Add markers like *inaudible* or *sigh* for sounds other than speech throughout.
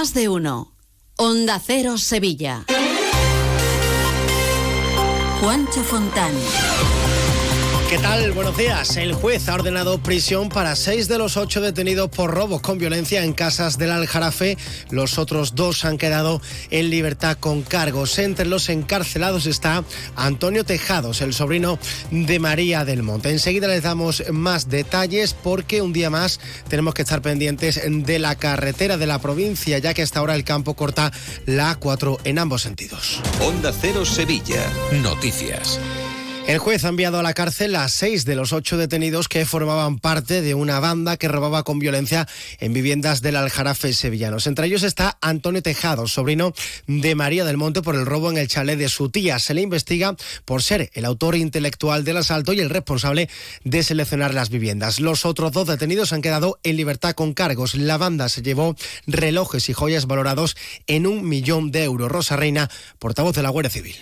Más de uno. Onda Cero Sevilla. Juancho Fontán. ¿Qué tal? Buenos días. El juez ha ordenado prisión para seis de los ocho detenidos por robos con violencia en casas del Aljarafe. Los otros dos han quedado en libertad con cargos. Entre los encarcelados está Antonio Tejados, el sobrino de María del Monte. Enseguida les damos más detalles porque un día más tenemos que estar pendientes de la carretera de la provincia, ya que hasta ahora el campo corta la A4 en ambos sentidos. Onda Cero Sevilla. Noticias. El juez ha enviado a la cárcel a seis de los ocho detenidos que formaban parte de una banda que robaba con violencia en viviendas del Aljarafe sevillanos. Entre ellos está Antonio Tejado, sobrino de María del Monte, por el robo en el chalet de su tía. Se le investiga por ser el autor intelectual del asalto y el responsable de seleccionar las viviendas. Los otros dos detenidos han quedado en libertad con cargos. La banda se llevó relojes y joyas valorados en un millón de euros. Rosa Reina, portavoz de la Guardia Civil.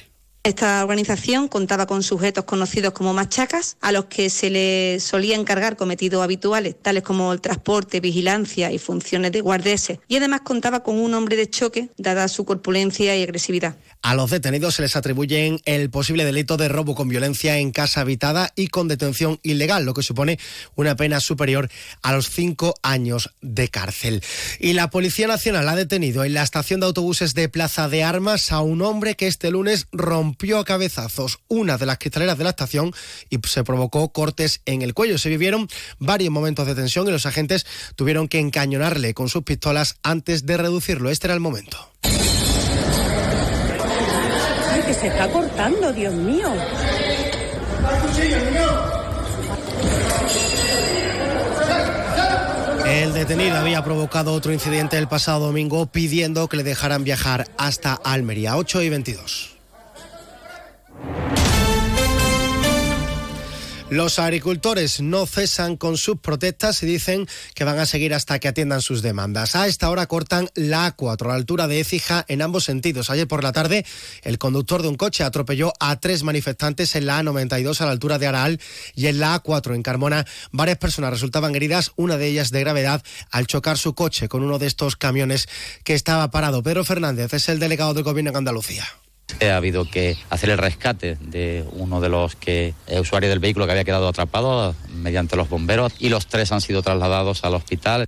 Esta organización contaba con sujetos conocidos como machacas, a los que se les solía encargar cometidos habituales, tales como el transporte, vigilancia y funciones de guardeses, y además contaba con un hombre de choque, dada su corpulencia y agresividad. A los detenidos se les atribuyen el posible delito de robo con violencia en casa habitada y con detención ilegal, lo que supone una pena superior a los cinco años de cárcel. Y la Policía Nacional ha detenido en la estación de autobuses de Plaza de Armas a un hombre que este lunes rompió a cabezazos una de las cristaleras de la estación y se provocó cortes en el cuello. Se vivieron varios momentos de tensión y los agentes tuvieron que encañonarle con sus pistolas antes de reducirlo. Este era el momento. que se está cortando, Dios mío. El detenido había provocado otro incidente el pasado domingo pidiendo que le dejaran viajar hasta Almería, 8 y 22. Los agricultores no cesan con sus protestas y dicen que van a seguir hasta que atiendan sus demandas. A esta hora cortan la A4 a la altura de Écija en ambos sentidos. Ayer por la tarde, el conductor de un coche atropelló a tres manifestantes en la A92 a la altura de Araal y en la A4 en Carmona. Varias personas resultaban heridas, una de ellas de gravedad, al chocar su coche con uno de estos camiones que estaba parado. Pedro Fernández es el delegado del Gobierno en Andalucía. Ha habido que hacer el rescate de uno de los que eh, usuarios del vehículo que había quedado atrapado mediante los bomberos y los tres han sido trasladados al hospital.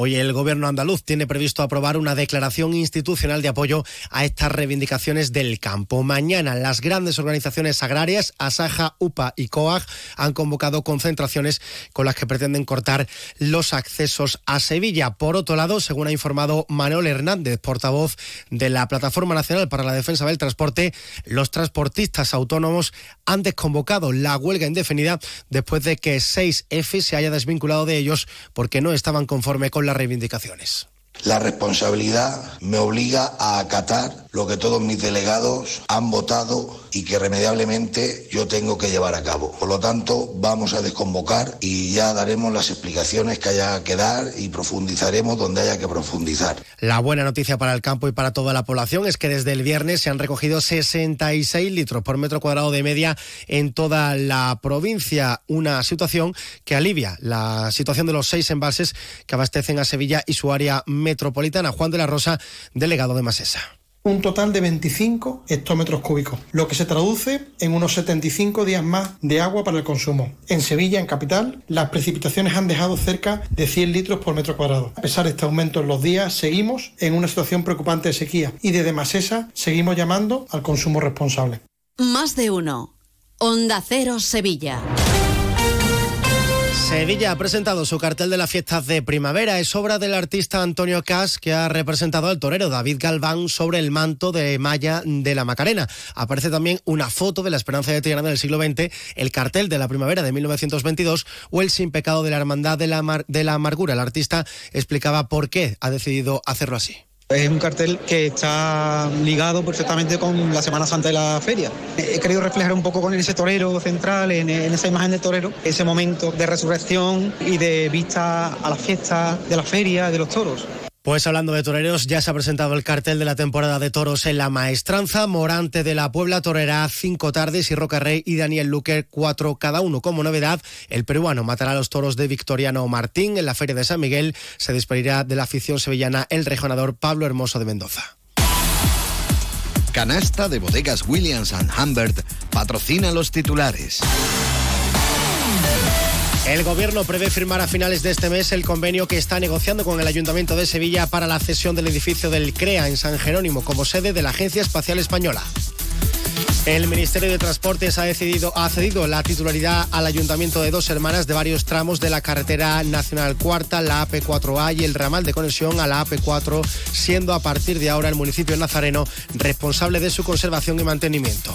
Hoy el gobierno andaluz tiene previsto aprobar una declaración institucional de apoyo a estas reivindicaciones del campo. Mañana las grandes organizaciones agrarias, Asaja, UPA y COAG, han convocado concentraciones con las que pretenden cortar los accesos a Sevilla. Por otro lado, según ha informado Manuel Hernández, portavoz de la Plataforma Nacional para la Defensa del Transporte, los transportistas autónomos han desconvocado la huelga indefinida después de que 6F se haya desvinculado de ellos porque no estaban conforme con las reivindicaciones. La responsabilidad me obliga a acatar lo que todos mis delegados han votado y que irremediablemente yo tengo que llevar a cabo. Por lo tanto, vamos a desconvocar y ya daremos las explicaciones que haya que dar y profundizaremos donde haya que profundizar. La buena noticia para el campo y para toda la población es que desde el viernes se han recogido 66 litros por metro cuadrado de media en toda la provincia, una situación que alivia la situación de los seis embalses que abastecen a Sevilla y su área metropolitana. Juan de la Rosa, delegado de Masesa un total de 25 hectómetros cúbicos, lo que se traduce en unos 75 días más de agua para el consumo. En Sevilla, en capital, las precipitaciones han dejado cerca de 100 litros por metro cuadrado. A pesar de este aumento en los días, seguimos en una situación preocupante de sequía y desde Masesa seguimos llamando al consumo responsable. Más de uno. Onda Cero Sevilla. Sevilla ha presentado su cartel de las fiestas de primavera. Es obra del artista Antonio Cas, que ha representado al torero David Galván sobre el manto de malla de la Macarena. Aparece también una foto de la Esperanza de Triana del siglo XX, el cartel de la primavera de 1922 o el Sin Pecado de la Hermandad de la, de la Amargura. El artista explicaba por qué ha decidido hacerlo así. Es un cartel que está ligado perfectamente con la Semana Santa de la feria. He querido reflejar un poco con ese torero central, en, esa imagen del torero, ese momento de resurrección y de vista a la fiesta de la feria, de los toros. Pues hablando de toreros, ya se ha presentado el cartel de la temporada de toros en la maestranza. Morante de la Puebla torerá cinco tardes y Roca Rey y Daniel Luque cuatro cada uno. Como novedad, el peruano matará a los toros de Victoriano Martín en la Feria de San Miguel. Se despedirá de la afición sevillana el rejonador Pablo Hermoso de Mendoza. Canasta de bodegas Williams ⁇ Humbert patrocina los titulares. El gobierno prevé firmar a finales de este mes el convenio que está negociando con el Ayuntamiento de Sevilla para la cesión del edificio del CREA en San Jerónimo como sede de la Agencia Espacial Española. El Ministerio de Transportes ha, decidido, ha cedido la titularidad al Ayuntamiento de Dos Hermanas de varios tramos de la carretera nacional cuarta, la AP4A y el ramal de conexión a la AP4, siendo a partir de ahora el municipio nazareno responsable de su conservación y mantenimiento.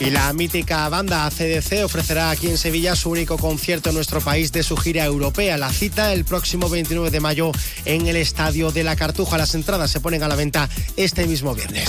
Y la mítica banda ACDC ofrecerá aquí en Sevilla su único concierto en nuestro país de su gira europea. La cita el próximo 29 de mayo en el Estadio de la Cartuja. Las entradas se ponen a la venta este mismo viernes.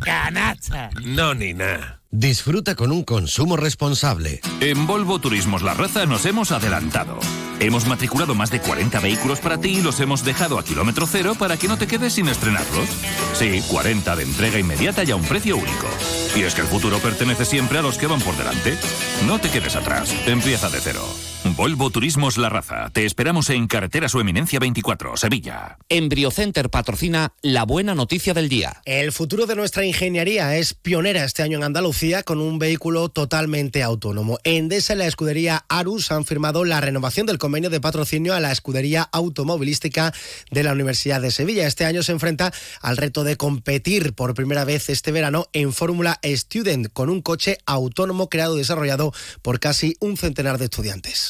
Canasta. No, ni nada. Disfruta con un consumo responsable. En Volvo Turismos La Raza nos hemos adelantado. Hemos matriculado más de 40 vehículos para ti y los hemos dejado a kilómetro cero para que no te quedes sin estrenarlos. Sí, 40 de entrega inmediata y a un precio único. Y es que el futuro pertenece siempre a los que van por delante. No te quedes atrás, empieza de cero. Volvo Turismos La Raza. Te esperamos en Carretera Su Eminencia 24, Sevilla. Embriocenter patrocina la buena noticia del día. El futuro de nuestra ingeniería es pionera este año en Andalucía con un vehículo totalmente autónomo. Endesa y la escudería Arus han firmado la renovación del convenio de patrocinio a la escudería automovilística de la Universidad de Sevilla. Este año se enfrenta al reto de competir por primera vez este verano en Fórmula Student con un coche autónomo creado y desarrollado por casi un centenar de estudiantes.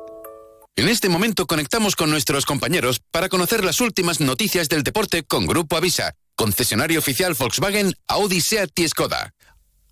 En este momento conectamos con nuestros compañeros para conocer las últimas noticias del deporte con Grupo Avisa, concesionario oficial Volkswagen, Audi, Seat Skoda.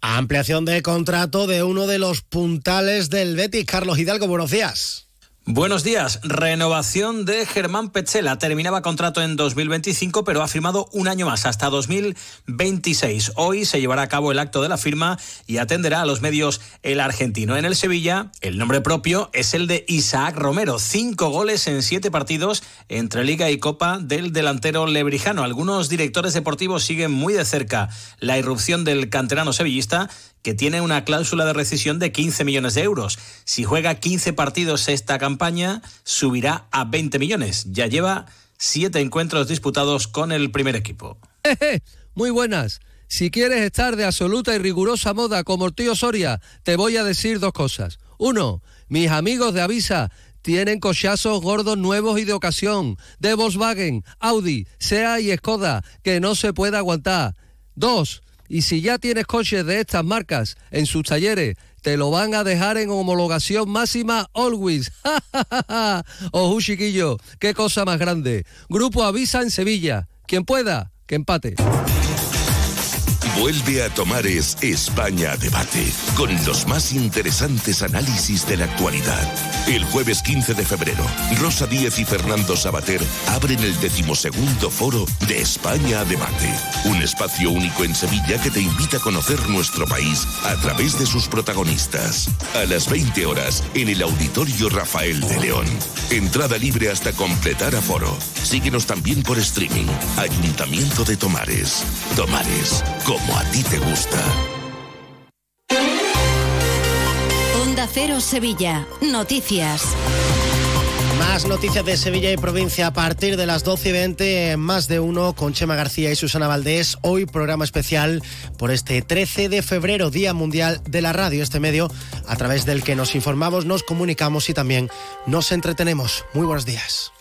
Ampliación de contrato de uno de los puntales del Betis, Carlos Hidalgo. Buenos días. Buenos días. Renovación de Germán Petzela. Terminaba contrato en 2025, pero ha firmado un año más, hasta 2026. Hoy se llevará a cabo el acto de la firma y atenderá a los medios el argentino. En el Sevilla, el nombre propio es el de Isaac Romero. Cinco goles en siete partidos entre Liga y Copa del delantero lebrijano. Algunos directores deportivos siguen muy de cerca la irrupción del canterano sevillista que tiene una cláusula de rescisión de 15 millones de euros. Si juega 15 partidos esta campaña, subirá a 20 millones. Ya lleva siete encuentros disputados con el primer equipo. *laughs* Muy buenas. Si quieres estar de absoluta y rigurosa moda como el tío Soria, te voy a decir dos cosas. Uno, mis amigos de Avisa tienen cochazos gordos nuevos y de ocasión, de Volkswagen, Audi, SEA y Skoda, que no se puede aguantar. Dos, y si ya tienes coches de estas marcas en sus talleres, te lo van a dejar en homologación máxima always. *laughs* Ojo, chiquillo, qué cosa más grande. Grupo Avisa en Sevilla. Quien pueda, que empate. Vuelve a Tomares España Debate, con los más interesantes análisis de la actualidad. El jueves 15 de febrero, Rosa Díez y Fernando Sabater abren el decimosegundo foro de España Debate, un espacio único en Sevilla que te invita a conocer nuestro país a través de sus protagonistas. A las 20 horas, en el Auditorio Rafael de León. Entrada libre hasta completar aforo. Síguenos también por streaming. Ayuntamiento de Tomares. Tomares, como a ti te gusta. Onda Cero Sevilla. Noticias. Más noticias de Sevilla y provincia a partir de las 12 y 20, más de uno con Chema García y Susana Valdés. Hoy programa especial por este 13 de febrero, Día Mundial de la Radio, este medio a través del que nos informamos, nos comunicamos y también nos entretenemos. Muy buenos días.